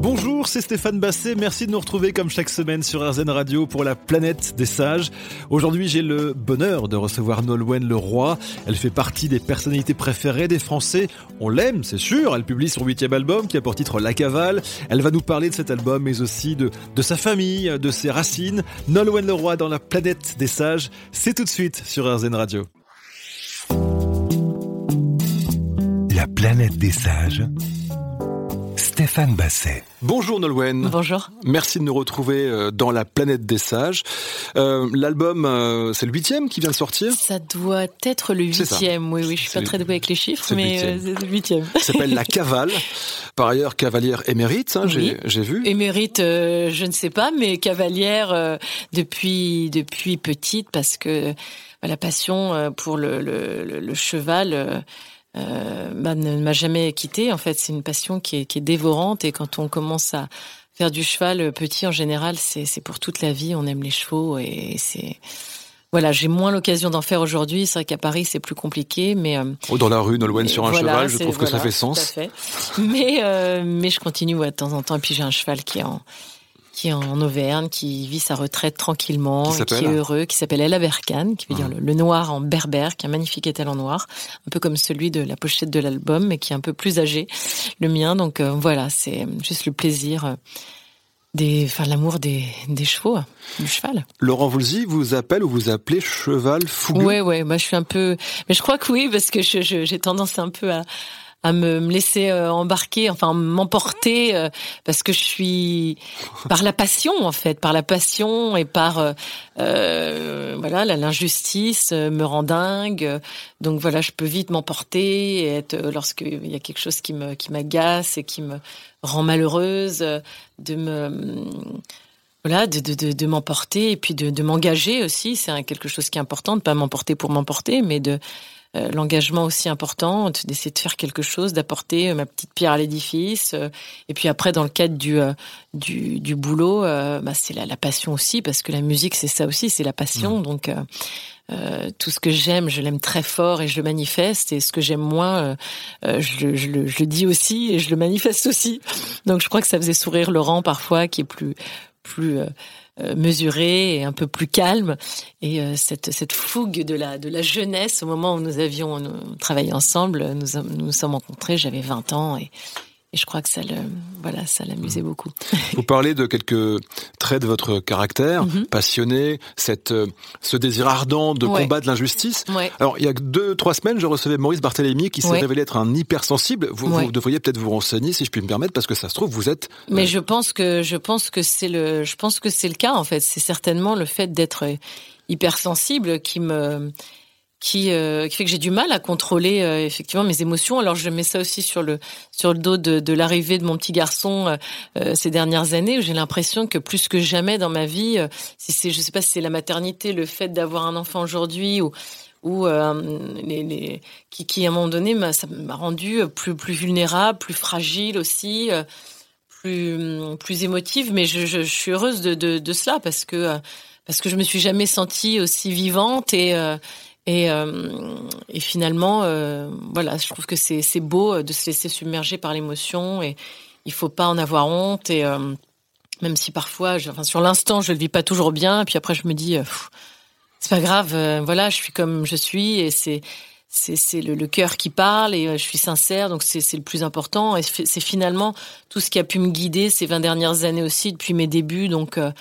Bonjour, c'est Stéphane Basset. Merci de nous retrouver comme chaque semaine sur RZN Radio pour la planète des sages. Aujourd'hui, j'ai le bonheur de recevoir Nolwenn Leroy. Elle fait partie des personnalités préférées des Français. On l'aime, c'est sûr. Elle publie son huitième album qui a pour titre La Cavale. Elle va nous parler de cet album, mais aussi de, de sa famille, de ses racines. Nolwenn Leroy dans la planète des sages. C'est tout de suite sur RZN Radio. La planète des sages. Stéphane Basset. Bonjour Nolwenn. Bonjour. Merci de nous retrouver euh, dans la planète des sages. Euh, L'album, euh, c'est le huitième qui vient de sortir? Ça doit être le huitième, oui, oui, je suis pas très douée avec les chiffres, mais c'est le huitième. Ça s'appelle La Cavale. Par ailleurs, cavalière émérite, hein, Oui. j'ai vu. Émérite, euh, je ne sais pas, mais cavalière euh, depuis depuis petite parce que bah, la passion pour le, le, le- le cheval euh, bah, ne m'a jamais quittée. En fait, c'est une passion qui est, qui est dévorante et quand on commence à faire du cheval euh, petit, en général, c'est pour toute la vie. On aime les chevaux et c'est voilà, j'ai moins l'occasion d'en faire aujourd'hui. C'est vrai qu'à Paris, c'est plus compliqué, mais euh, Oh, dans la rue, Nolwenn sur un voilà, cheval, je trouve que ça fait tout à sens. fait. Mais euh, mais je continue ouais, de temps en temps. Et puis j'ai un cheval qui est en qui est en Auvergne, qui vit sa retraite tranquillement, Qui et qui est heureux, qui s'appelle El Aberkan, qui veut dire le, le noir en berbère, qui est un magnifique étal en noir, un peu comme celui de la pochette de l'album, mais qui est un peu plus âgé, le mien. Donc euh, voilà, c'est juste le plaisir, euh, des, enfin l'amour des, des chevaux, du cheval. Laurent Voulzy vous appelle ou vous appelez cheval fougueux? Ouais, ouais, moi je suis un peu, mais je crois que oui, parce que je- je- j'ai tendance un peu à, à me, laisser euh, embarquer, enfin m'emporter, euh, parce que je suis par la passion en fait, par la passion et par euh, euh, voilà l'injustice me rend dingue. Donc voilà, je peux vite m'emporter et être lorsqu'il y a quelque chose qui me qui m'agace et qui me rend malheureuse, de me voilà, de, de, de, m'emporter et puis de, de m'engager aussi. C'est quelque chose qui est important, de pas m'emporter pour m'emporter, mais de euh, l'engagement aussi important, de- d'essayer de faire quelque chose, d'apporter euh, ma petite pierre à l'édifice. euh, et puis après, dans le cadre du du, du boulot, bah, c'est la, la passion aussi, parce que la musique, c'est ça aussi, c'est la passion. Donc euh, euh, tout ce que j'aime, je l'aime très fort et je le manifeste. Et ce que j'aime moins, euh, je, le, je, le, je le dis aussi et je le manifeste aussi. Donc je crois que ça faisait sourire Laurent parfois, qui est plus plus euh, mesuré et un peu plus calme. Et euh, cette, cette fougue de la, de la jeunesse, au moment où nous avions travaillé ensemble, nous nous nous sommes rencontrés, j'avais 20 ans et, et je crois que ça le, voilà, ça l'amusait beaucoup. Vous parlez de quelques traits de votre caractère, Mhm. passionné, cette, euh, ce désir ardent de Ouais. combattre l'injustice. Ouais. Alors, il y a deux, trois semaines, je recevais Maurice Barthélémy qui s'est Ouais. révélé être un hypersensible. Vous devriez peut-être vous renseigner, si je puis me permettre, parce que ça se trouve, vous êtes... Mais euh, je pense que je pense que c'est le je pense que c'est le cas en fait. C'est certainement le fait d'être hypersensible qui me qui, euh, qui fait que j'ai du mal à contrôler euh, effectivement mes émotions. Alors je mets ça aussi sur le sur le dos de, l'arrivée de mon petit garçon euh, ces dernières années où j'ai l'impression que plus que jamais dans ma vie, si c'est je sais pas si c'est la maternité, le fait d'avoir un enfant aujourd'hui ou ou qui, qui à un moment donné ça m'a rendu plus plus vulnérable, plus fragile aussi. plus plus émotive, mais je, suis heureuse de, de, cela parce que parce que je me suis jamais sentie aussi vivante et et, euh, et finalement euh, voilà, je trouve que c'est beau de se laisser submerger par l'émotion et il faut pas en avoir honte et euh, même si parfois, enfin sur l'instant, je le vis pas toujours bien, et puis après je me dis euh, c'est pas grave, euh, voilà, je suis comme je suis et c'est le, cœur qui parle et euh, je suis sincère, donc c'est le plus important. Et c'est c'est finalement tout ce qui a pu me guider ces 20 dernières années aussi depuis mes débuts. Donc euh,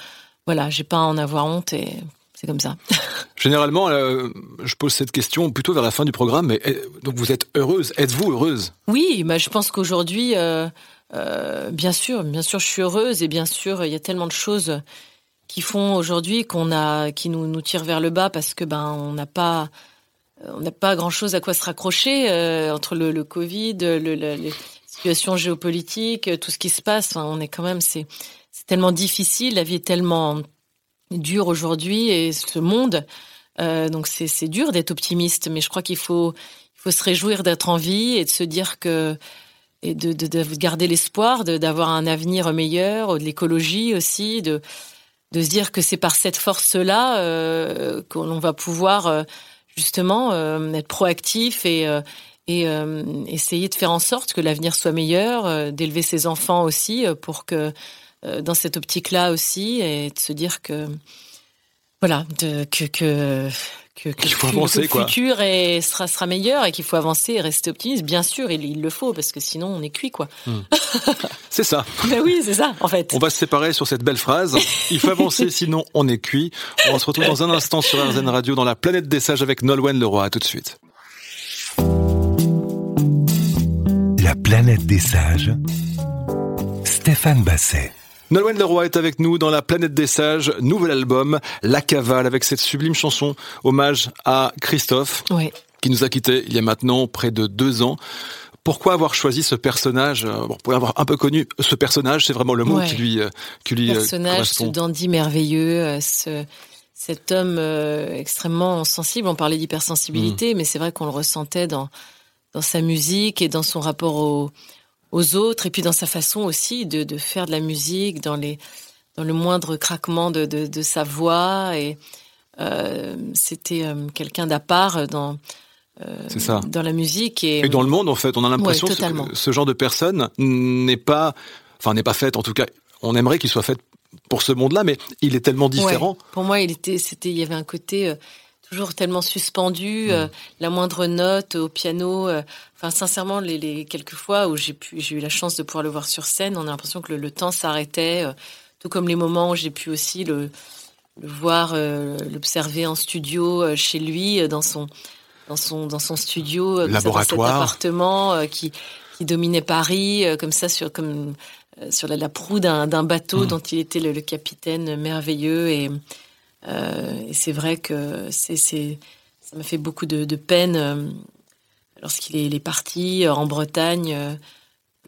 voilà, j'ai pas à en avoir honte et c'est comme ça. Généralement, euh, je pose cette question plutôt vers la fin du programme, mais euh, donc vous êtes heureuse, êtes-vous heureuse? Oui, bah, je pense qu'aujourd'hui, euh, euh, bien sûr, bien sûr, je suis heureuse et bien sûr, il y a tellement de choses qui font aujourd'hui qu'on a, qui nous nous tirent vers le bas parce que ben on n'a pas, on n'a pas grand chose à quoi se raccrocher entre le, le Covid, le, le- les situations géopolitiques, tout ce qui se passe. On est quand même, c'est c'est tellement difficile, la vie est tellement dure aujourd'hui et ce monde. Euh, donc c'est dur d'être optimiste, mais je crois qu'il faut il faut se réjouir d'être en vie et de se dire que et de, de, de garder l'espoir d'avoir un avenir meilleur, de l'écologie aussi, de de se dire que c'est par cette force-là euh, qu'on va pouvoir euh, justement euh, être proactif et et essayer de faire en sorte que l'avenir soit meilleur, d'élever ses enfants aussi pour que dans cette optique-là aussi et de se dire que voilà, de, que, que que, que, faut avancer, le futur sera, sera meilleur et qu'il faut avancer et rester optimiste. Bien sûr, il, il le faut parce que sinon on est cuit, quoi. Hmm. c'est ça. Ben oui, c'est ça, en fait. On va se séparer sur cette belle phrase. Il faut avancer, sinon on est cuit. On se retrouve dans un instant sur RZN Radio dans la planète des sages avec Nolwenn Leroy. À tout de suite. La planète des sages. Stéphane Basset. Nolwenn Leroy est avec nous dans la planète des sages, nouvel album, La Cavale, avec cette sublime chanson, hommage à Christophe, qui nous a quittés il y a maintenant près de deux ans. Pourquoi avoir choisi ce personnage euh, Bon, pour avoir un peu connu ce personnage, c'est vraiment le mot qui lui, euh, qui lui euh, personnage, ce dandy merveilleux, ce, cet homme extrêmement sensible. On parlait d'hypersensibilité, mm. mais c'est vrai qu'on le ressentait dans dans sa musique et dans son rapport au aux autres, et puis dans sa façon aussi de, de faire de la musique, dans, les, dans le moindre craquement de, de, de sa voix. Et euh, c'était euh, quelqu'un d'à part dans, euh, ça. dans la musique. Et, et, dans le monde, en fait, on a l'impression que ce genre de personne n'est pas, enfin, n'est pas faite, en tout cas, on aimerait qu'il soit fait pour ce monde-là, mais il est tellement différent. Pour moi, il était, c'était, il y avait un côté euh, toujours tellement suspendu, mm. euh, la moindre note au piano. Euh, enfin, sincèrement, les, les, quelques fois où j'ai pu, j'ai eu la chance de pouvoir le voir sur scène, on a l'impression que le, temps s'arrêtait. Euh, tout comme les moments où j'ai pu aussi le, le voir, l'observer en studio chez lui, dans son dans son dans son studio, laboratoire, cet appartement qui qui dominait Paris, comme ça sur comme sur la, proue d'un bateau mm. dont il était le, le capitaine merveilleux et et c'est vrai que c'est, ça m'a fait beaucoup de, peine euh, lorsqu'il est, est, parti euh, en Bretagne.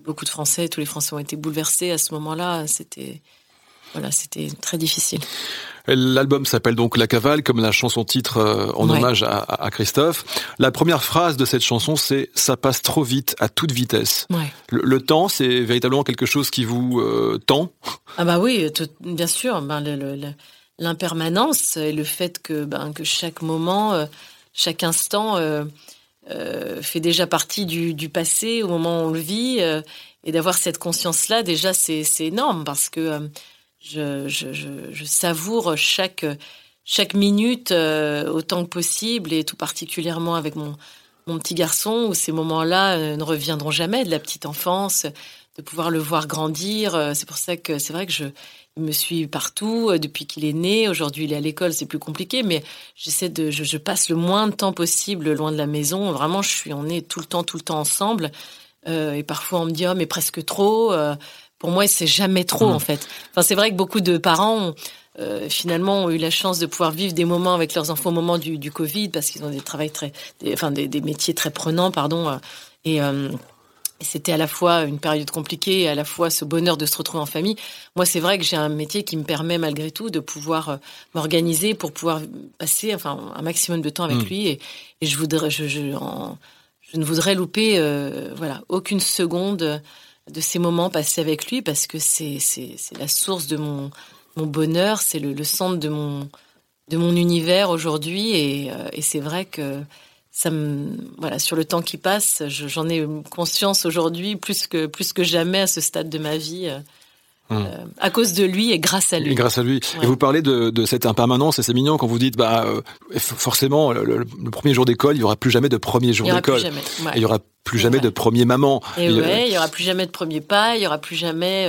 beaucoup de Français, tous les Français ont été bouleversés à ce moment-là. C'était voilà, c'était très difficile. L'album s'appelle donc La Cavale, comme la chanson titre en hommage à, Christophe. La première phrase de cette chanson, c'est "Ça passe trop vite, à toute vitesse". Le, temps, c'est véritablement quelque chose qui vous tend? Ah bah oui, bien sûr. Ben, le, l'impermanence et le fait que, ben, que chaque moment, euh, chaque instant euh, euh, fait déjà partie du, passé au moment où on le vit. et d'avoir cette conscience-là, déjà, c'est énorme parce que je, savoure chaque, chaque minute autant que possible et tout particulièrement avec mon, mon petit garçon où ces moments-là ne reviendront jamais de la petite enfance, de pouvoir le voir grandir. C'est pour ça que c'est vrai que je, me suit partout euh, depuis qu'il est né. Aujourd'hui, il est à l'école, c'est plus compliqué, mais j'essaie de, je, passe le moins de temps possible loin de la maison. Vraiment, je suis, on est tout le temps, tout le temps ensemble. Euh, et parfois, on me dit, oh, mais presque trop. Euh, pour moi, c'est jamais trop, mmh. en fait. Enfin, c'est vrai que beaucoup de parents, finalement, ont eu la chance de pouvoir vivre des moments avec leurs enfants au moment du, du Covid, parce qu'ils ont des travails très, enfin, des, des, métiers très prenants, pardon. et c'était à la fois une période compliquée et à la fois ce bonheur de se retrouver en famille. Moi, c'est vrai que j'ai un métier qui me permet malgré tout de pouvoir euh, m'organiser pour pouvoir passer enfin un maximum de temps avec mm. lui et, et, je voudrais je, je, je ne voudrais louper euh, voilà aucune seconde de ces moments passés avec lui parce que c'est la source de mon mon bonheur, c'est le, le centre de mon de mon univers aujourd'hui et, euh, et c'est vrai que ça me voilà sur le temps qui passe, j'en ai conscience aujourd'hui plus que plus que jamais à ce stade de ma vie. Euh, hum. euh, à cause de lui et grâce à lui. Et grâce à lui. Et vous parlez de, de, cette impermanence et c'est mignon quand vous dites bah euh, forcément le, premier jour d'école il y aura plus jamais de premier jour d'école. Ouais. Il y aura plus jamais de premier maman. Et il, ouais, il y aura plus jamais de premier pas. Il y aura plus jamais.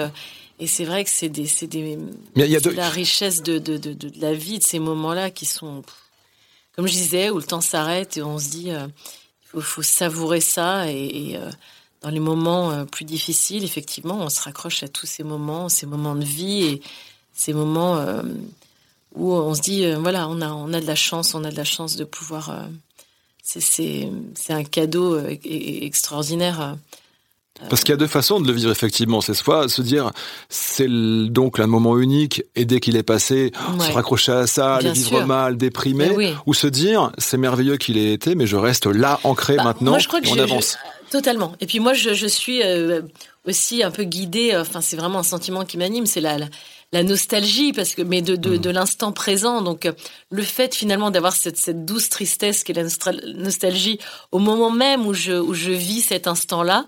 et c'est vrai que c'est des des. Mais il y a de... la richesse de, de, de, de la vie de ces moments-là qui sont comme je disais, où le temps s'arrête et on se dit, euh, il faut, savourer ça. Et, euh, dans les moments euh, plus difficiles, effectivement, on se raccroche à tous ces moments, ces moments de vie et ces moments où on se dit, voilà, on a, on a de la chance, on a de la chance de pouvoir. c'est un cadeau extraordinaire parce qu'il y a deux façons de le vivre effectivement. C'est soit se dire c'est donc un moment unique et dès qu'il est passé, se raccrocher à ça, le vivre mal, déprimé, ou se dire c'est merveilleux qu'il ait été, mais je reste là ancré bah, maintenant. Moi, je crois que on avance. totalement. Et puis moi, je, je suis euh, aussi un peu guidée. Enfin, c'est vraiment un sentiment qui m'anime. C'est la, la nostalgie, parce que mais de de, Mm. de l'instant présent. Donc euh, le fait finalement d'avoir cette cette douce tristesse qui est la nostal- nostalgie au moment même où je où je vis cet instant-là.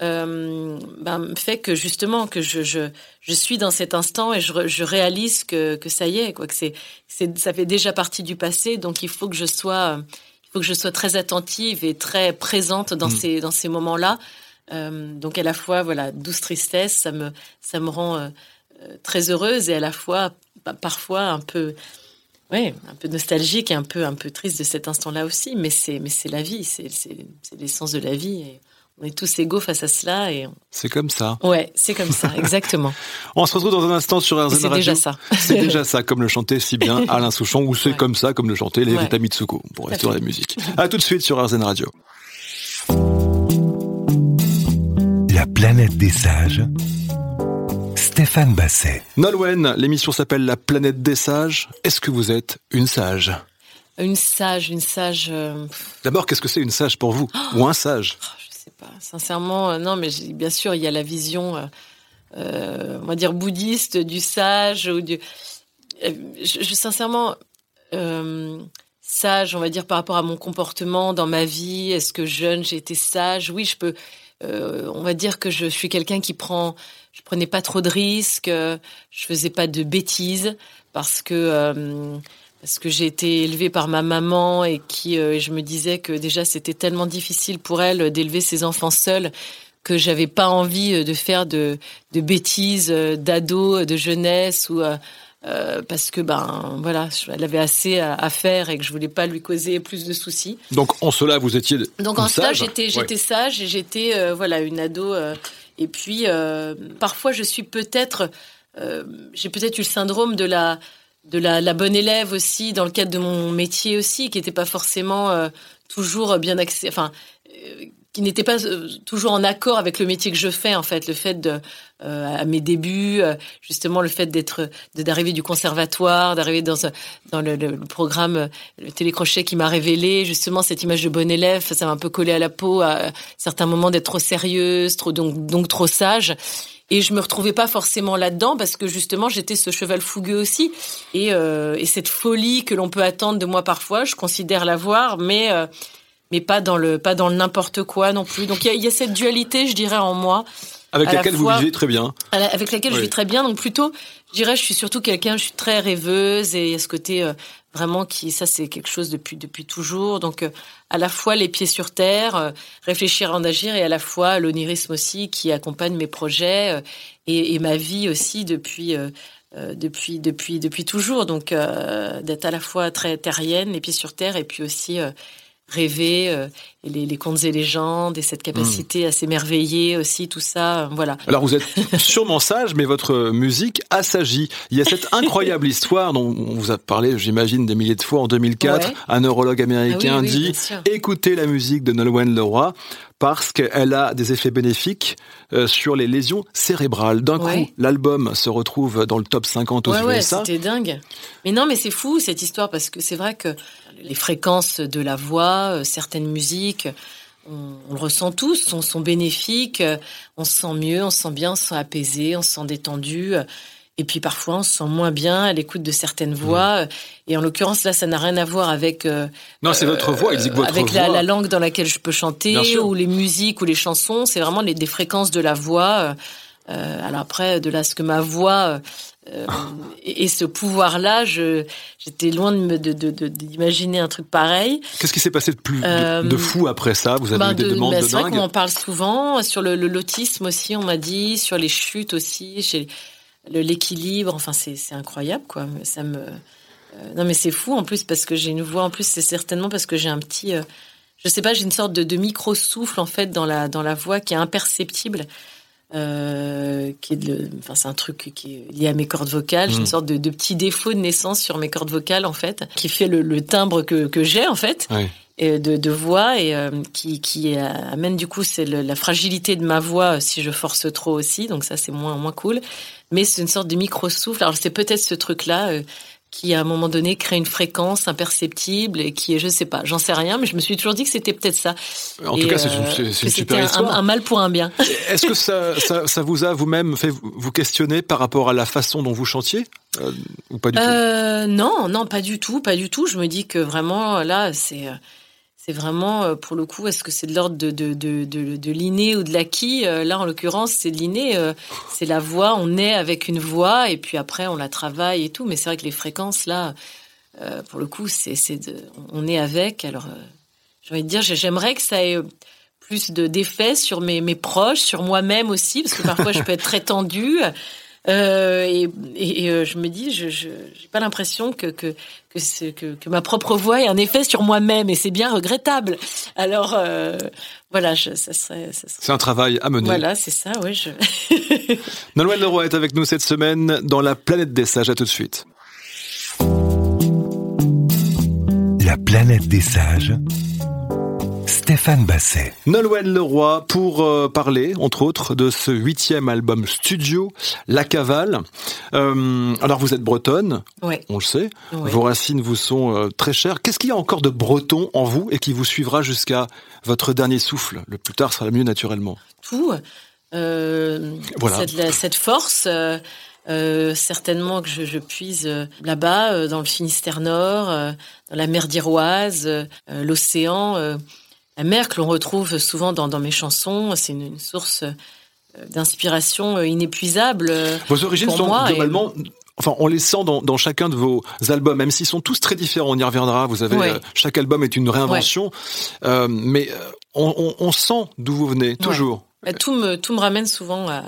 Euh, ben, fait que justement que je, je, je suis dans cet instant et je, je réalise que, que ça y est quoi que c'est ça fait déjà partie du passé donc il faut que je sois il faut que je sois très attentive et très présente dans Mm. ces dans ces moments-là euh, donc à la fois voilà douce tristesse ça me ça me rend euh, très heureuse et à la fois pa- parfois un peu ouais un peu nostalgique et un peu un peu triste de cet instant-là aussi mais c'est mais c'est la vie c'est l'essence de la vie et on est tous égaux face à cela et on- C'est comme ça. ouais c'est comme ça exactement On se retrouve dans un instant sur RZN c'est Radio. déjà ça C'est déjà ça, comme le chantait si bien Alain Souchon, ou c'est Ouais. comme ça, comme le chantait les Ouais. Vita Mitsuko, pour rester dans la musique. À tout de suite sur RZN Radio. La planète des sages. Stéphane Basset. Nolwenn, l'émission s'appelle La planète des sages. Est-ce que vous êtes une sage? Une sage une sage euh, D'abord, qu'est-ce que c'est une sage pour vous? Ou un sage? Oh, sais pas. Sincèrement, euh, non, mais bien sûr, il y a la vision, euh, euh, on va dire bouddhiste du sage ou du. Je, sincèrement, sage, on va dire par rapport à mon comportement dans ma vie. Est-ce que jeune j'ai été sage? Oui, je peux. on va dire que je suis quelqu'un qui prend. Je prenais pas trop de risques. Je faisais pas de bêtises parce que. Parce que j'ai été élevée par ma maman et qui euh, je me disais que déjà c'était tellement difficile pour elle d'élever ses enfants seuls que j'avais pas envie euh, de faire de, de bêtises euh, d'ado, de jeunesse ou euh, parce que ben voilà, elle avait assez à, à faire et que je voulais pas lui causer plus de soucis. Donc, en cela, vous étiez Donc en cela, j'étais Ouais. sage et j'étais euh, voilà une ado. et puis parfois, je suis peut-être j'ai peut-être eu le syndrome de la de la, la bonne élève aussi dans le cadre de mon métier aussi, qui n'était pas forcément euh, toujours bien axé, enfin euh, qui n'était pas euh, toujours en accord avec le métier que je fais en fait. Le fait de euh, à mes débuts euh, justement le fait d'être d'arriver du conservatoire d'arriver dans dans le, le- programme le télécrochet qui m'a révélé justement cette image de bonne élève ça m'a un peu collé à la peau à certains moments d'être trop sérieuse trop donc donc trop sage et je me retrouvais pas forcément là-dedans parce que justement j'étais ce cheval fougueux aussi et, euh, et cette folie que l'on peut attendre de moi parfois je considère l'avoir mais euh, mais pas dans le pas dans le n'importe quoi non plus donc il y a, il y a cette dualité je dirais en moi avec à la laquelle fois- vous vivez très bien. à la- avec laquelle je vis très bien. Donc plutôt, je dirais, je suis surtout quelqu'un, je suis très rêveuse et il y a ce côté euh, vraiment qui, ça c'est quelque chose depuis depuis toujours. Donc euh, à la fois les pieds sur terre, euh, réfléchir avant d'agir et à la fois l'onirisme aussi qui accompagne mes projets euh, et, ma vie aussi depuis. euh, depuis depuis depuis toujours donc euh, d'être à la fois très terrienne les pieds sur terre et puis aussi euh, rêver euh, et les, les contes et légendes et cette capacité à s'émerveiller aussi tout ça euh, voilà Alors vous êtes sûrement sage, mais votre musique assagit. Il y a cette incroyable histoire dont on vous a parlé, j'imagine, des milliers de fois en 2004. Ouais. Un neurologue américain Ah oui, oui, dit écoutez la musique de Nolwenn Leroy parce qu'elle a des effets bénéfiques euh, sur les lésions cérébrales. D'un Ouais. coup, l'album se retrouve dans le top 50 aux Ouais, ouais, USA. c'était dingue. Mais non, mais c'est fou cette histoire parce que c'est vrai que les fréquences de la voix, euh, certaines musiques, on, on le ressent tous, on sont bénéfiques, euh, on se sent mieux, on se sent bien, on se sent apaisé, on se sent détendu. euh, Et puis parfois, on se sent moins bien à l'écoute de certaines voix. euh, Et en l'occurrence, là, ça n'a rien à voir avec euh, non, c'est votre voix. Que votre avec voix. la, la langue dans laquelle je peux chanter ou les musiques ou les chansons. C'est vraiment les, des fréquences de la voix. euh, alors après, de là ce que ma voix euh, et, et ce pouvoir-là, je j'étais loin de me de- de- de- d'imaginer un truc pareil. Qu'est-ce qui s'est passé de plus Euh, de, fou après ça? Vous avez Ben, eu des de- demandes ben, de c'est vrai qu'on en parle souvent sur le, l'autisme aussi. On m'a dit sur les chutes aussi, chez l'équilibre. Enfin, c'est c'est incroyable quoi. Ça me euh, non mais c'est fou en plus parce que j'ai une voix en plus. C'est certainement parce que j'ai un petit je sais pas, j'ai une sorte de, de micro souffle en fait dans la dans la voix qui est imperceptible. Euh, qui est de, enfin c'est un truc qui est lié à mes cordes vocales. J'ai Mm. une sorte de, de petit défaut de naissance sur mes cordes vocales en fait, qui fait le, le timbre que, que j'ai en fait Oui. et de, de voix et euh, qui, qui euh, amène du coup c'est la fragilité de ma voix euh, si je force trop aussi. Donc ça c'est moins moins cool. Mais c'est une sorte de micro souffle. Alors c'est peut-être ce truc là qui à un moment donné crée une fréquence imperceptible et qui est, je sais pas, j'en sais rien, mais je me suis toujours dit que c'était peut-être ça. En tout cas, c'est une, une super histoire. Un, un, mal pour un bien. Est-ce que ça, ça, ça, vous a vous-même fait vous questionner par rapport à la façon dont vous chantiez euh, ou pas du tout? Euh, Non, non, pas du tout, pas du tout. Je me dis que vraiment là, c'est c'est vraiment, euh, pour le coup, est-ce que c'est de l'ordre de, de, de, de, l'inné ou de l'acquis euh, Là, en l'occurrence, c'est de l'inné. Euh, c'est la voix. On est avec une voix et puis après, on la travaille et tout. Mais c'est vrai que les fréquences, là, pour le coup, c'est, c'est on est avec. Alors, j'ai envie de dire, j'aimerais que ça ait plus de, d'effet sur mes, mes proches, sur moi-même aussi, parce que parfois, je peux être très tendue. Euh, et, et, et je me dis, je n'ai pas l'impression que que, que, que, que, ma propre voix ait un effet sur moi-même, et c'est bien regrettable. Alors euh, voilà, je, ça serait. C'est un travail à mener. Voilà, c'est ça, oui. Je... Nolwenn Leroy est avec nous cette semaine dans la planète des sages. À tout de suite. La planète des sages Stéphane Basset. Nolwenn Leroy pour euh, parler, entre autres, de ce huitième album studio, La Cavale. Euh, alors vous êtes bretonne, on le sait. Vos racines vous sont euh, très chères. Qu'est-ce qu'il y a encore de breton en vous et qui vous suivra jusqu'à votre dernier souffle? Le plus tard sera le mieux naturellement. Tout. Euh, Voilà. cette, cette force. euh, euh, certainement que je, je puise euh, là-bas, euh, dans le Finistère Nord, euh, dans la mer d'Iroise, euh, l'océan, la mer que l'on retrouve souvent dans, dans mes chansons. C'est une, une source euh, d'inspiration euh, inépuisable. euh, Vos origines pour sont moi, et- globalement... Enfin, on les sent dans, dans chacun de vos albums, même s'ils sont tous très différents. On y reviendra. Vous avez Ouais. euh, chaque album est une réinvention, Euh, mais on, on, on sent d'où vous venez toujours. Bah, tout me tout me ramène souvent à,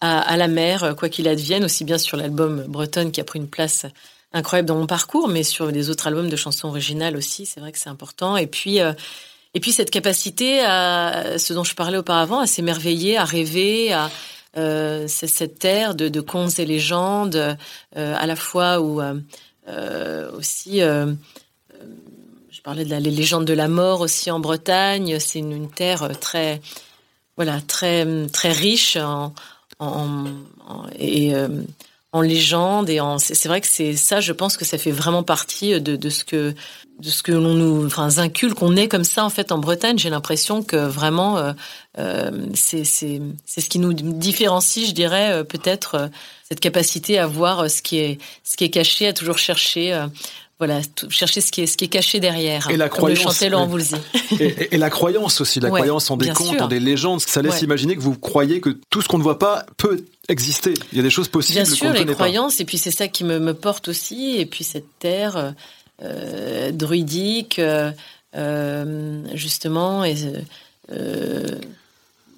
à, à la mer, quoi qu'il advienne, aussi bien sur l'album Bretonne qui a pris une place incroyable dans mon parcours, mais sur les autres albums de chansons originales aussi, c'est vrai que c'est important. Et puis euh, et puis cette capacité à ce dont je parlais auparavant, à s'émerveiller, à rêver, à euh, cette terre de, contes et légendes, euh, à la fois où euh, aussi je parlais de la, les légendes de la mort aussi en Bretagne. C'est une, terre très voilà très très riche en, et en légendes et en c'est vrai que c'est ça je pense que ça fait vraiment partie de, de ce que de ce que l'on nous enfin inculque. Qu'on est comme ça en fait en Bretagne. J'ai l'impression que vraiment euh, euh, c'est c'est c'est ce qui nous différencie je dirais euh, peut-être euh, cette capacité à voir euh, ce qui est ce qui est caché à toujours chercher euh, voilà tout- chercher ce qui est ce qui est caché derrière Et la le croyance, Laurent. Voulzy Et, et- et la croyance aussi, la Ouais, croyance en des contes, sûr. en des légendes, ça laisse Ouais. imaginer que vous croyez que tout ce qu'on ne voit pas peut exister. Il y a des choses possibles Bien sûr, les croyances, et puis c'est ça qui me, me porte aussi, et puis cette terre euh, euh, druidique, euh, euh, justement, et euh, euh,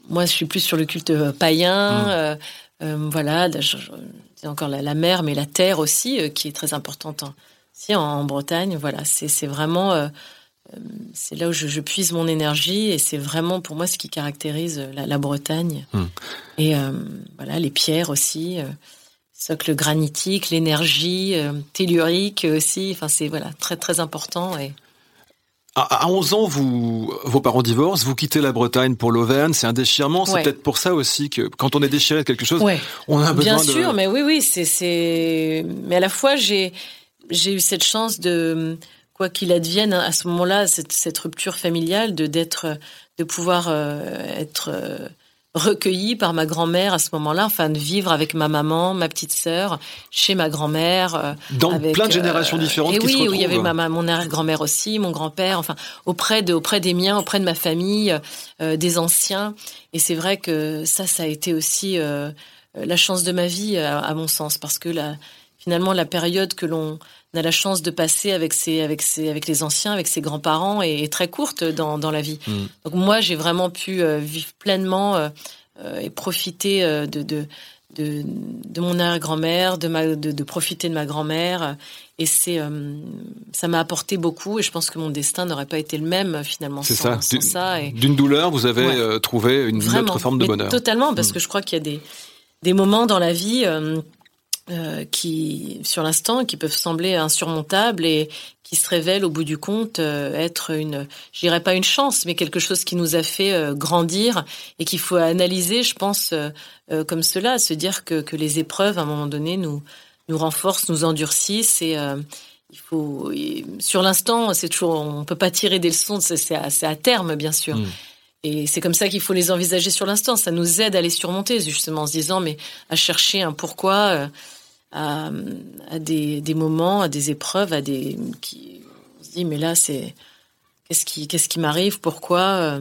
moi je suis plus sur le culte euh, païen, euh, euh, voilà, c'est encore la, la mer, mais la terre aussi, euh, qui est très importante en, aussi en, en Bretagne, voilà, c'est vraiment... euh, euh, c'est là où je, je puise mon énergie et c'est vraiment pour moi ce qui caractérise la, la Bretagne. Mm. Et euh, voilà, les pierres aussi, euh, socle granitique, l'énergie euh, tellurique aussi. Enfin, c'est voilà très très important. Et. À, à 11 ans, vous, vos parents divorcent, vous quittez la Bretagne pour l'Auvergne, c'est un déchirement. C'est Ouais. peut-être pour ça aussi que quand on est déchiré de quelque chose, ouais, on a besoin bien de... sûr, mais oui, oui, c'est c'est. Mais à la fois, j'ai j'ai eu cette chance de quoi qu'il advienne à ce moment-là, cette, cette rupture familiale, de d'être, de pouvoir euh, être euh, recueillie par ma grand-mère à ce moment-là, enfin de vivre avec ma maman, ma petite sœur, chez ma grand-mère. euh, Dans avec, plein de euh, générations différentes et qui oui, se où il y avait ma, ma- mon arrière-grand-mère aussi, mon grand-père, enfin auprès de auprès des miens, auprès de ma famille, euh, des anciens. Et c'est vrai que ça, ça a été aussi euh, la chance de ma vie, à, à mon sens, parce que la, finalement la période que l'on a la chance de passer avec ses, avec ses, avec les anciens, avec ses grands-parents est, est très courte dans, dans la vie. Mm. Donc moi, j'ai vraiment pu euh, vivre pleinement euh, euh, et profiter de, de, de, de mon arrière-grand-mère, de, ma, de, de profiter de ma grand-mère. Et c'est, ça m'a apporté beaucoup. Et je pense que mon destin n'aurait pas été le même finalement C'est sans, ça. sans ça. Et D'une douleur, vous avez Ouais. trouvé une Vraiment. autre forme de bonheur. Totalement, parce Mm. que je crois qu'il y a des, des moments dans la vie euh, euh, qui, sur l'instant, qui peuvent sembler insurmontables et qui se révèlent au bout du compte euh, être une, je dirais pas une chance, mais quelque chose qui nous a fait euh, grandir et qu'il faut analyser, je pense, comme cela, se dire que, que les épreuves, à un moment donné, nous nous renforcent, nous endurcissent et il faut sur l'instant c'est toujours on peut pas tirer des leçons c'est à, à, terme bien sûr mm. et c'est comme ça qu'il faut les envisager sur l'instant ça nous aide à les surmonter justement en se disant mais à chercher un pourquoi à, à des, des, moments à des épreuves à des qui on se dit mais là c'est qu'est-ce qui qu'est-ce qui m'arrive? Pourquoi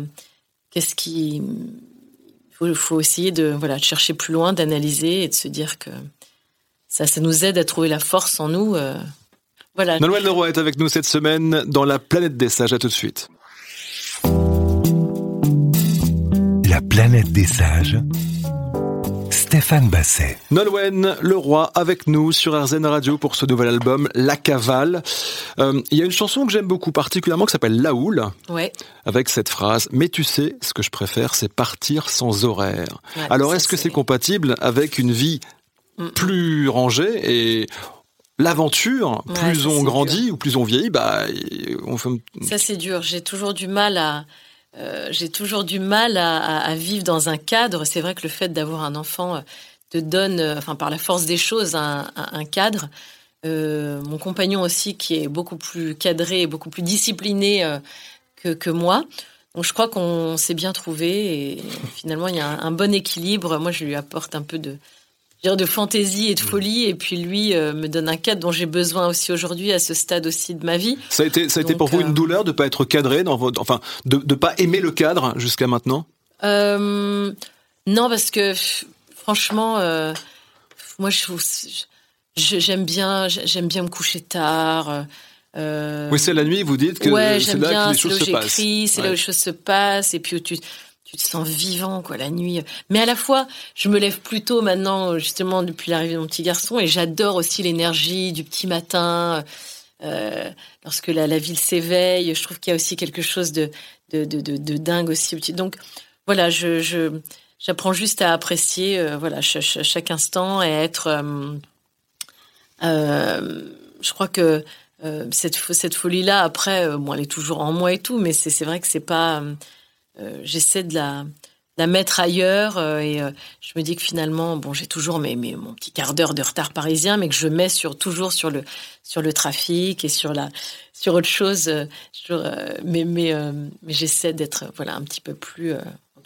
qu'est-ce qui il faut, essayer de voilà de chercher plus loin, d'analyser et de se dire que ça, ça nous aide à trouver la force en nous. Euh, voilà. Nolwenn Leroy est avec nous cette semaine dans la planète des sages. À tout de suite. La planète des sages Stéphane Basset. Nolwenn Leroy avec nous sur RZN Radio pour ce nouvel album La Cavale. Euh, il y a une chanson que j'aime beaucoup particulièrement qui s'appelle La Houle. Ouais. Avec cette phrase Mais tu sais, ce que je préfère, c'est partir sans horaire. Alors est-ce que c'est compatible avec une vie mm. plus rangée et l'aventure, plus on grandit ou plus on vieillit, bah, on fait... Ça c'est dur. J'ai toujours du mal à euh, j'ai toujours du mal à, vivre dans un cadre. C'est vrai que le fait d'avoir un enfant euh, te donne, euh, enfin par la force des choses, un, cadre. mon compagnon aussi, qui est beaucoup plus cadré et beaucoup plus discipliné que, moi. Donc je crois qu'on s'est bien trouvé et finalement il y a un bon équilibre. Moi, je lui apporte un peu de, de fantaisie et de mm. folie. Et puis lui euh, me donne un cadre dont j'ai besoin aussi aujourd'hui à ce stade aussi de ma vie. Ça a été, ça a été pour vous une euh, douleur de pas être cadré dans votre, enfin, de ne pas aimer le cadre jusqu'à maintenant? Euh, non, parce que franchement, moi je j'aime bien, j'aime bien me coucher tard. oui, c'est la nuit, vous dites que c'est là que les choses se passent. C'est là où les choses se passent. Et puis tu, tu te sens vivant quoi la nuit. Mais à la fois, je me lève plus tôt maintenant justement depuis l'arrivée de mon petit garçon et j'adore aussi l'énergie du petit matin. Euh, lorsque la, ville s'éveille, je trouve qu'il y a aussi quelque chose de de, de, de, dingue aussi. Donc voilà, je, j'apprends juste à apprécier euh, voilà chaque, instant et être. Euh, euh, je crois que cette cette folie là après, bon, elle est toujours en moi et tout, mais c'est c'est vrai que c'est pas euh, j'essaie de la, mettre ailleurs euh, et euh, je me dis que finalement bon j'ai toujours mes, mes, mon petit quart d'heure de retard parisien mais que je mets toujours sur le sur le trafic et sur la sur autre chose mais mais, mais j'essaie d'être voilà un petit peu plus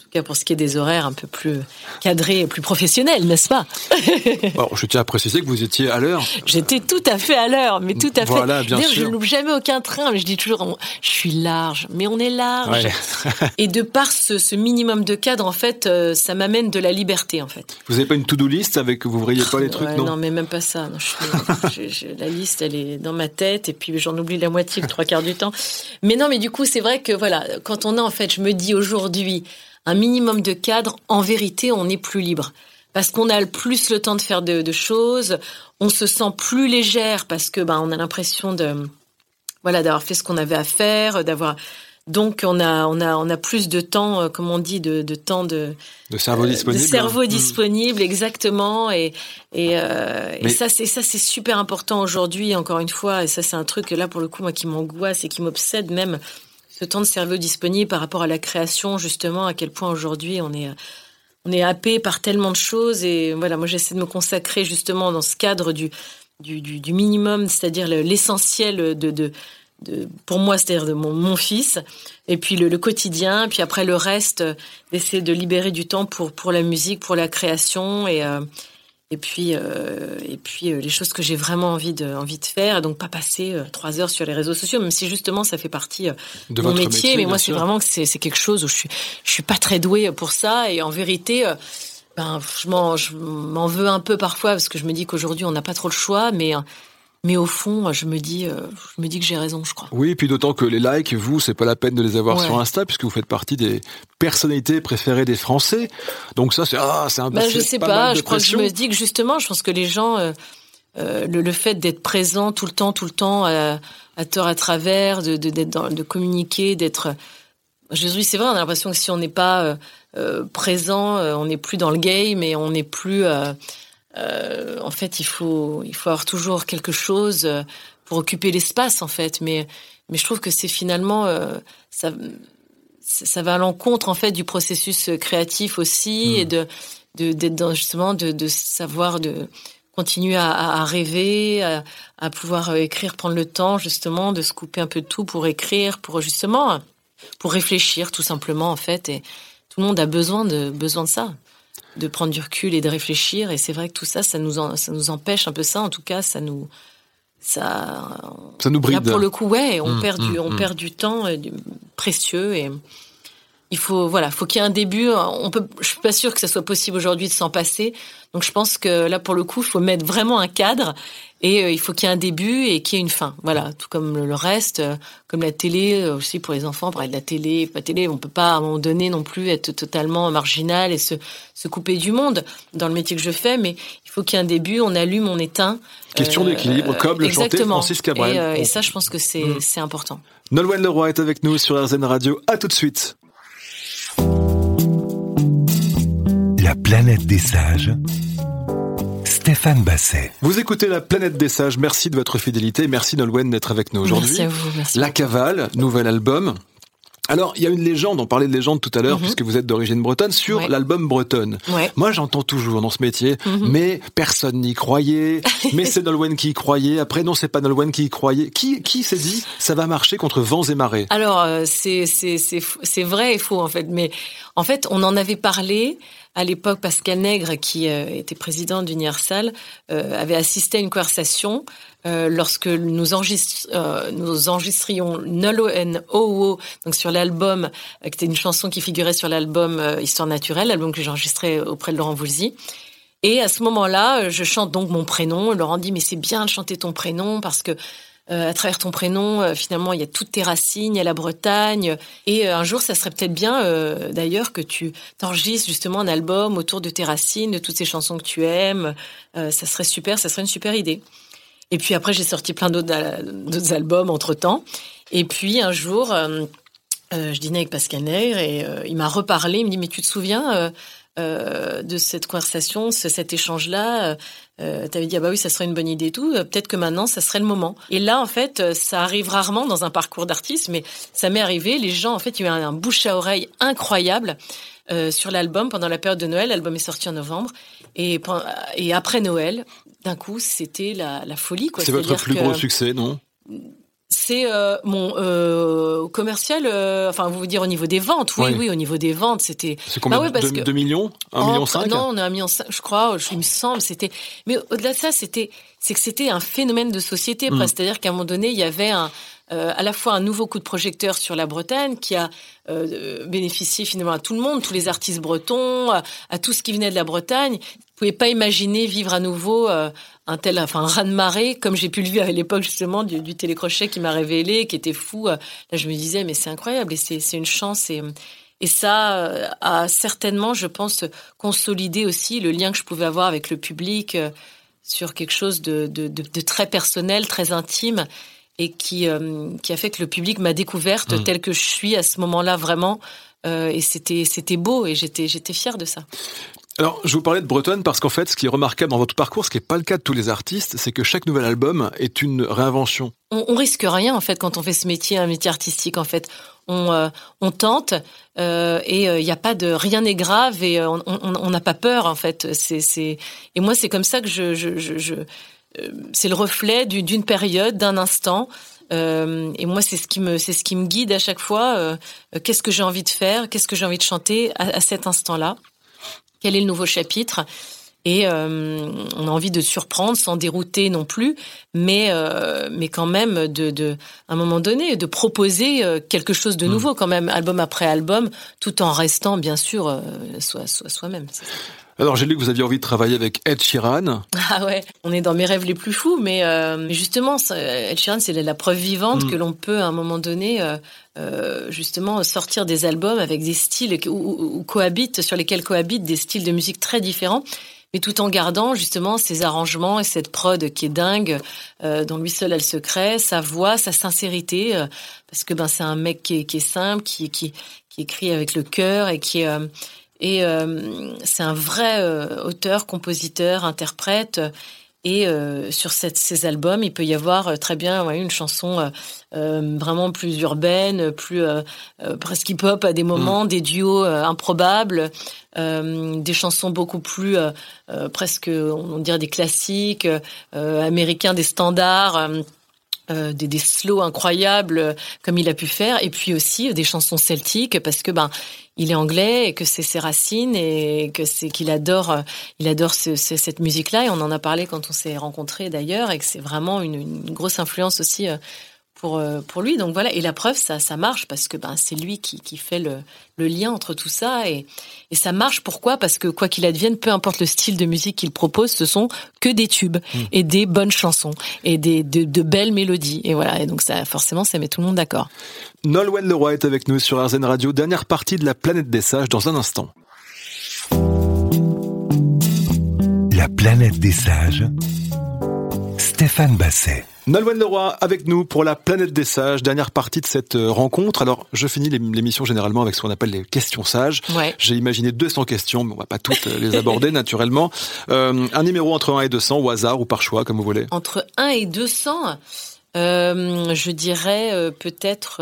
tout cas pour ce qui est des horaires un peu plus cadrés et plus professionnels, n'est-ce pas Je tiens à préciser que vous étiez à l'heure. J'étais tout à fait à l'heure, mais tout à fait. Voilà, bien sûr. Je ne loupe jamais aucun train, mais je dis toujours, je suis large, mais on est large. et de par ce, minimum de cadre, en fait, euh, ça m'amène de la liberté, en fait. Vous n'avez pas une to-do list avec vous voyez pas les trucs, non Non, mais même pas ça. la liste, elle est dans ma tête, et puis j'en oublie la moitié, le trois quarts du temps. Mais non, mais du coup, c'est vrai que voilà, quand on a, en fait, je me dis aujourd'hui, un minimum de cadre, en vérité, on est plus libre. Parce qu'on a plus le temps de faire de, choses, on se sent plus légère parce que ben on a l'impression de voilà d'avoir fait ce qu'on avait à faire, d'avoir donc on a on a on a plus de temps, euh, comme on dit, de, temps de de cerveau disponible. De cerveau mmh. disponible, exactement. Et et, euh, et ça c'est ça c'est super important aujourd'hui. Encore une fois, et ça c'est un truc là pour le coup moi qui m'angoisse et qui m'obsède même ce temps de cerveau disponible par rapport à la création, justement, à quel point aujourd'hui on est, on est happé par tellement de choses. Et voilà, moi j'essaie de me consacrer justement dans ce cadre du, du, minimum, c'est-à-dire l'essentiel de, de, de, pour moi, c'est-à-dire de mon, mon, fils, et puis le, quotidien, puis après le reste, d'essayer de libérer du temps pour, pour la musique, pour la création. Et, euh, et puis euh, et puis euh, les choses que j'ai vraiment envie de envie de faire donc pas passer euh, trois heures sur les réseaux sociaux même si justement ça fait partie de mon métier, mais moi c'est vraiment que c'est c'est quelque chose où je suis je suis pas très douée pour ça et en vérité ben je m'en je m'en veux un peu parfois parce que je me dis qu'aujourd'hui on n'a pas trop le choix mais mais au fond, je me dis, euh, je me dis que j'ai raison, je crois. Oui, et puis d'autant que les likes, vous, c'est pas la peine de les avoir sur Insta puisque vous faites partie des personnalités préférées des Français. Donc ça, c'est ah, c'est un. Ben, je sais pas. je crois que je me dis que justement, je pense que les gens, euh, euh, le, le, fait d'être présent tout le temps, tout le temps, à tort à travers, de de, de communiquer, d'être. Jésus, c'est vrai, on a l'impression que si on n'est pas présent, on n'est plus dans le game et on n'est plus euh, en fait, il faut, il faut avoir toujours quelque chose euh, pour occuper l'espace, en fait. Mais, mais je trouve que c'est finalement, euh, ça, ça va à l'encontre, en fait, du processus créatif aussi, et mmh. de, de, d'être dans, justement, de, de savoir de, continuer à, à rêver, à, à, pouvoir écrire, prendre le temps justement de se couper un peu de tout pour écrire, pour justement pour réfléchir tout simplement en fait. Et tout le monde a besoin de besoin de ça, de prendre du recul et de réfléchir. Et c'est vrai que tout ça, ça nous ça nous empêche un peu ça. En tout cas, ça nous ça ça nous bride. Là, pour le coup, ouais, on mmh, perd du mmh, on mmh. perd du temps euh, précieux et il faut voilà, faut qu'il y ait un début. On peut, je suis pas sûre que ça soit possible aujourd'hui de s'en passer. Donc je pense que là pour le coup, il faut mettre vraiment un cadre et euh, il faut qu'il y ait un début et qu'il y ait une fin. Voilà, tout comme le reste, euh, comme la télé euh, aussi pour les enfants, parler de la télé, pas télé, on peut pas à un moment donné non plus être totalement marginal et se se couper du monde dans le métier que je fais, mais il faut qu'il y ait un début, on allume, on éteint. Question d'équilibre, comme le chantait Francis Cabrel. Et, et, ça, je pense que c'est mm. c'est important. Nolwenn Leroy est avec nous sur RZN Radio. À tout de suite. La planète des sages. Stéphane Basset. Vous écoutez La planète des sages. Merci de votre fidélité. Merci Nolwenn d'être avec nous aujourd'hui. Merci à vous. Merci La Cavale, nouvel album. Alors, il y a une légende, on parlait de légende tout à l'heure, mhm. puisque vous êtes d'origine bretonne, sur l'album bretonne. Moi, j'entends toujours dans ce métier, mhm. mais personne n'y croyait, mais c'est Nolwenn qui y croyait, après non, c'est pas Nolwenn qui y croyait. Qui, qui s'est dit, ça va marcher contre vents et marées? Alors, euh, c'est c'est vrai et faux, en fait, mais en fait, on en avait parlé, à l'époque, Pascal Nègre, qui euh, était président d'Universal, euh, avait assisté à une conversation euh, lorsque nous, enregistre, nous enregistrions Nolo and Oh donc sur l'album, qui était une chanson qui figurait sur l'album Histoire naturelle, l'album que j'ai enregistré auprès de Laurent Voulzy. Et à ce moment-là, je chante donc mon prénom. Laurent dit mais c'est bien de chanter ton prénom parce que à travers ton prénom, euh, finalement, il y a toutes tes racines, il y a la Bretagne. Et euh, un jour, ça serait peut-être bien, d'ailleurs, que tu t'enregistres justement un album autour de tes racines, de toutes ces chansons que tu aimes. ça serait super, ça serait une super idée. Et puis après, j'ai sorti plein d'autres albums entre-temps. Et puis un jour, je dînais avec Pascal Nègre et il m'a reparlé. Il me dit, mais tu te souviens euh, de cette conversation, cet échange-là, euh, tu avais dit ah bah oui ça serait une bonne idée et tout. Euh, peut-être que maintenant ça serait le moment. Et là en fait euh, ça arrive rarement dans un parcours d'artiste, mais ça m'est arrivé. Les gens en fait il y a eu un, bouche à oreille incroyable euh, sur l'album pendant la période de Noël. L'album est sorti en novembre et, et après Noël, d'un coup c'était la, la folie. C'est votre plus gros succès, non? C'est euh, mon euh, commercial, euh, enfin, vous dire au niveau des ventes, oui, oui, au niveau des ventes, c'était. C'est combien bah 2, millions 1 million 5 Non, on a 1 million 5, je crois, il me semble, c'était. Mais au-delà de ça, c'était, c'est que c'était un phénomène de société, mm. c'est-à-dire qu'à un moment donné, il y avait un, euh, à la fois un nouveau coup de projecteur sur la Bretagne qui a bénéficié finalement à tout le monde, tous les artistes bretons, à, tout ce qui venait de la Bretagne. Vous pouvez pas imaginer vivre à nouveau euh, un tel, enfin un de marée comme j'ai pu le vivre à l'époque justement du, du télécrochet qui m'a révélé, qui était fou. Là, je me disais mais c'est incroyable et c'est une chance et et ça a certainement, je pense, consolidé aussi le lien que je pouvais avoir avec le public sur quelque chose de, de, de, de très personnel, très intime et qui, euh, qui a fait que le public m'a découverte mmh. telle que je suis à ce moment-là vraiment. Euh, et c'était c'était beau et j'étais j'étais fière de ça. Alors, je vous parlais de Bretonne parce qu'en fait, ce qui est remarquable dans votre parcours, ce qui n'est pas le cas de tous les artistes, c'est que chaque nouvel album est une réinvention. On, on, risque rien en fait quand on fait ce métier, un métier artistique. En fait, on, euh, tente euh, et il euh, n'y a pas de rien n'est grave et on n'a pas peur en fait. Et moi c'est comme ça que je, c'est le reflet d'une période, d'un instant. Euh, et moi, c'est ce qui me, c'est ce qui me guide à chaque fois. Euh, qu'est-ce que j'ai envie de faire Qu'est-ce que j'ai envie de chanter à cet instant-là Quel est le nouveau chapitre? Et euh, on a envie de surprendre, sans dérouter non plus, mais euh, mais quand même de, de, à un moment donné, de proposer euh, quelque chose de mmh. nouveau, quand même, album après album, tout en restant bien sûr soi, soi, soi-même. Alors j'ai lu que vous aviez envie de travailler avec Ed Sheeran. Ah ouais, on est dans mes rêves les plus fous, mais, euh, justement, Ed Sheeran, c'est la preuve vivante mm. que l'on peut à un moment donné euh, euh, justement sortir des albums avec des styles où, cohabitent, sur lesquels cohabitent des styles de musique très différents mais tout en gardant justement ses arrangements et cette prod qui est dingue, dont lui seul a le secret, sa voix, sa sincérité, parce que ben c'est un mec qui est, qui est simple, qui, qui, qui écrit avec le cœur et qui est et euh, c'est un vrai euh, auteur, compositeur, interprète. Et euh, sur cette, ces albums, il peut y avoir euh, très bien ouais, une chanson euh, vraiment plus urbaine, plus presque hip-hop à des moments, mm. des duos improbables, des chansons beaucoup plus presque, on dirait des classiques américains, des standards. Euh, des, des slows incroyables comme il a pu faire, et puis aussi des chansons celtiques parce que ben il est anglais et que c'est ses racines et que c'est qu'il adore, il adore ce, cette musique-là. Et on en a parlé quand on s'est rencontrés d'ailleurs et que c'est vraiment une, une, grosse influence aussi euh, pour, euh, pour lui. Donc voilà, et la preuve, ça, ça marche parce que ben, c'est lui qui, qui fait le, le, lien entre tout ça. Et, et ça marche pourquoi? Parce que quoi qu'il advienne, peu importe le style de musique qu'il propose, ce sont que des tubes hmm. et des bonnes chansons et des, de, de, belles mélodies. Et voilà, et donc ça, forcément, ça met tout le monde d'accord. Nolwenn Leroy est avec nous sur RZN Radio, dernière partie de la planète des sages dans un instant. La planète des sages, Stéphane Basset. Nolwenn Leroy avec nous pour la planète des sages, dernière partie de cette euh, rencontre. Alors, je finis l'émission généralement avec ce qu'on appelle les questions sages. J'ai imaginé 200 questions, mais on va pas toutes euh, les aborder naturellement. Euh, un numéro entre 1 et 200 au hasard ou par choix, comme vous voulez. Entre 1 et 200, euh, je dirais peut-être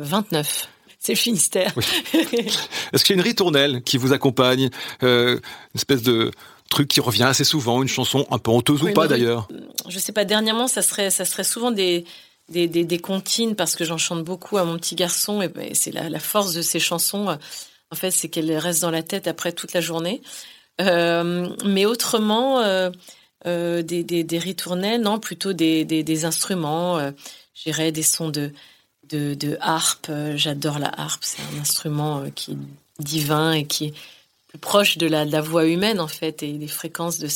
29 c'est le Finistère. Est-ce qu'il y a une ritournelle qui vous accompagne, euh, une espèce de truc qui revient assez souvent, une chanson un peu honteuse ou pas d'ailleurs Je sais pas, dernièrement, ça serait, ça serait souvent des, des, des, des comptines parce que j'en chante beaucoup à mon petit garçon et, c'est la, la, force de ces chansons. En fait, c'est qu'elles restent dans la tête après toute la journée. Euh, mais autrement, euh, euh, des, des, des ritournelles, non, plutôt des, des, des instruments. Euh, J'irais des sons de, de, de harpe. J'adore la harpe. C'est un instrument euh, qui est divin et qui est plus proche de la, voix humaine en fait et des fréquences de,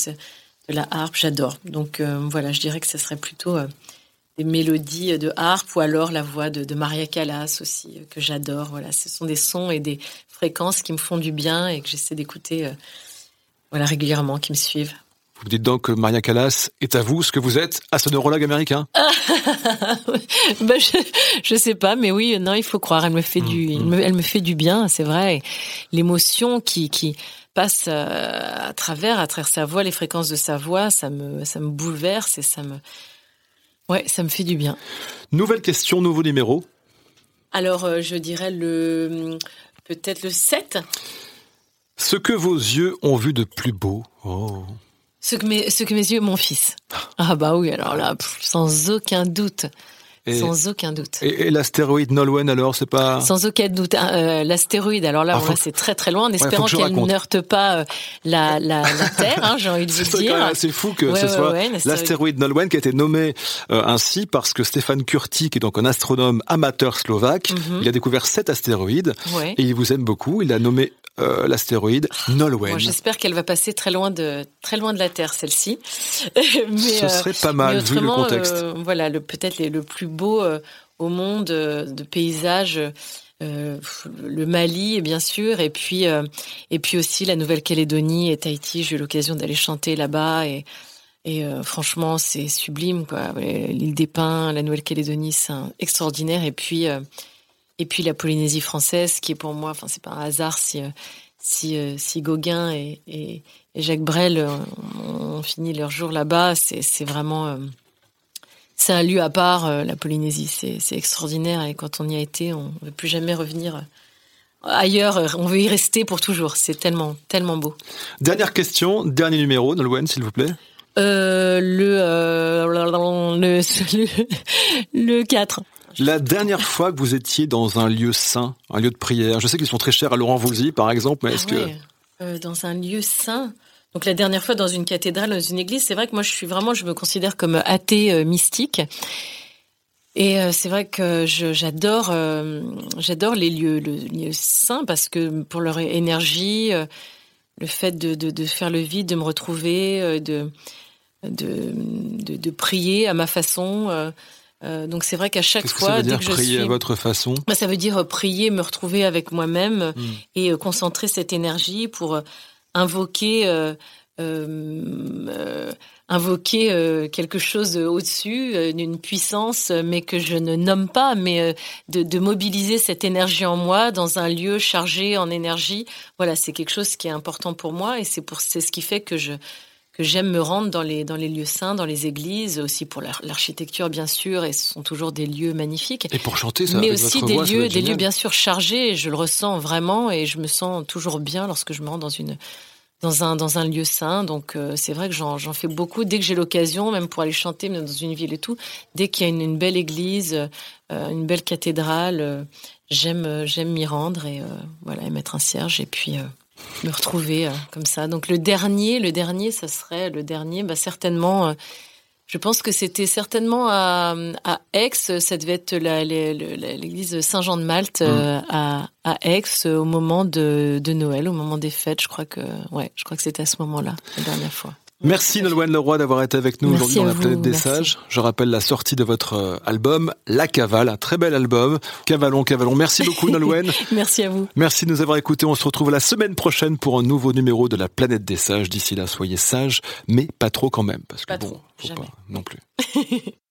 la harpe. J'adore. Donc euh, voilà, je dirais que ce serait plutôt euh, des mélodies de harpe ou alors la voix de, de Maria Callas aussi euh, que j'adore. Voilà, ce sont des sons et des fréquences qui me font du bien et que j'essaie d'écouter voilà régulièrement, qui me suivent. Vous dites donc que Maria Callas est à vous ce que vous êtes à ce neurologue américain? Ben je, je sais pas, mais oui, non, il faut croire. Elle me fait du, mm, mm. elle me fait du bien, c'est vrai. L'émotion qui, qui passe euh, à travers, à travers sa voix, les fréquences de sa voix, ça me, ça me bouleverse et ça me, ouais, ça me fait du bien. Nouvelle question, nouveau numéro. Alors, euh, je dirais le, peut-être le 7. Ce que vos yeux ont vu de plus beau. Oh. Ce que mes, ce que mes yeux, mon fils. Ah bah oui, alors là, sans aucun doute. sans aucun doute. Et, l'astéroïde Nolwenn alors, c'est pas Sans aucun doute. Hein, euh, l'astéroïde, alors là, ah, c'est très très loin, en espérant qu'elle ne pas euh, la, la, la, Terre, hein, j'ai envie de vous dire. C'est fou que ce soit l'astéroïde Nolwenn qui a été nommé euh, ainsi parce que Stéphane Kurti, qui est donc un astronome amateur slovaque, mhm. il a découvert sept astéroïdes et il vous aime beaucoup. Il a nommé euh, l'astéroïde Nolwenn. J'espère qu'elle va passer très loin de très loin de la Terre, celle-ci. Ce serait pas mal vu le contexte. Euh, voilà, le peut-être le plus beau euh, au monde de paysage. le Mali bien sûr et puis et puis aussi la Nouvelle-Calédonie et Tahiti j'ai eu l'occasion d'aller chanter là-bas et et franchement c'est sublime quoi l'île des Pins la Nouvelle-Calédonie c'est extraordinaire et puis et puis la Polynésie française, qui est pour moi, enfin c'est pas un hasard si euh, si, euh, si Gauguin et, et, Jacques Brel euh, ont fini leur jour là-bas, c'est vraiment c'est un lieu à part. la Polynésie, c'est extraordinaire et quand on y a été, on ne veut plus jamais revenir ailleurs. On veut y rester pour toujours. C'est tellement tellement beau. Dernière question, dernier numéro, Nolwenn, s'il vous plaît. Euh, le, euh, le, le, le 4. La dernière fois que vous étiez dans un lieu saint, un lieu de prière, je sais qu'ils sont très chers à Laurent Voulzy, par exemple, mais ah est-ce que... Euh, dans un lieu saint donc la dernière fois dans une cathédrale, dans une église, c'est vrai que moi je suis vraiment, je me considère comme athée euh, mystique. Et euh, c'est vrai que j'adore, j'adore les lieux, le lieu saint parce que pour leur énergie, le fait de, de, de, faire le vide, de me retrouver, de, de, de, prier à ma façon. Euh, donc c'est vrai qu'à chaque fois, ça veut dire prier à votre façon, bah, ça veut dire euh, prier, me retrouver avec moi-même hmm. et euh, concentrer cette énergie pour invoquer, invoquer quelque chose au-dessus, d'une puissance, mais que je ne nomme pas, mais de, de, mobiliser cette énergie en moi dans un lieu chargé en énergie. Voilà, c'est quelque chose qui est important pour moi et c'est pour c'est ce qui fait que je que j'aime me rendre dans les, dans les lieux saints, dans les églises, aussi pour l'architecture bien sûr, et ce sont toujours des lieux magnifiques. Et pour chanter, ça Mais aussi des lieux, des lieux bien sûr chargés, je le ressens vraiment, et je me sens toujours bien lorsque je me rends dans une dans un, dans un lieu saint. Donc euh, c'est vrai que j'en fais beaucoup dès que j'ai l'occasion, même pour aller chanter dans une ville et tout. Dès qu'il y a une, belle église, euh, une belle cathédrale, euh, j'aime j'aime m'y rendre et voilà et mettre un cierge et puis me retrouver comme ça. Donc le dernier, le dernier, ça serait le dernier, bah certainement. Je pense que c'était certainement à, à, Aix, ça devait être l'église Saint-Jean-de-Malte mmh. à, à Aix au moment de, de, Noël, au moment des fêtes. Je crois que, ouais, je crois que c'était à ce moment-là, la dernière fois. Merci Nolwenn Leroy d'avoir été avec nous aujourd'hui dans la planète des sages. Je rappelle la sortie de votre euh, album La Cavale, un très bel album. Cavalon, Cavalon. Merci beaucoup Nolwenn. Merci à vous. Merci de nous avoir écoutés. On se retrouve la semaine prochaine pour un nouveau numéro de la planète des sages. D'ici là, soyez sages, mais pas trop quand même, parce que bon, faut pas non plus.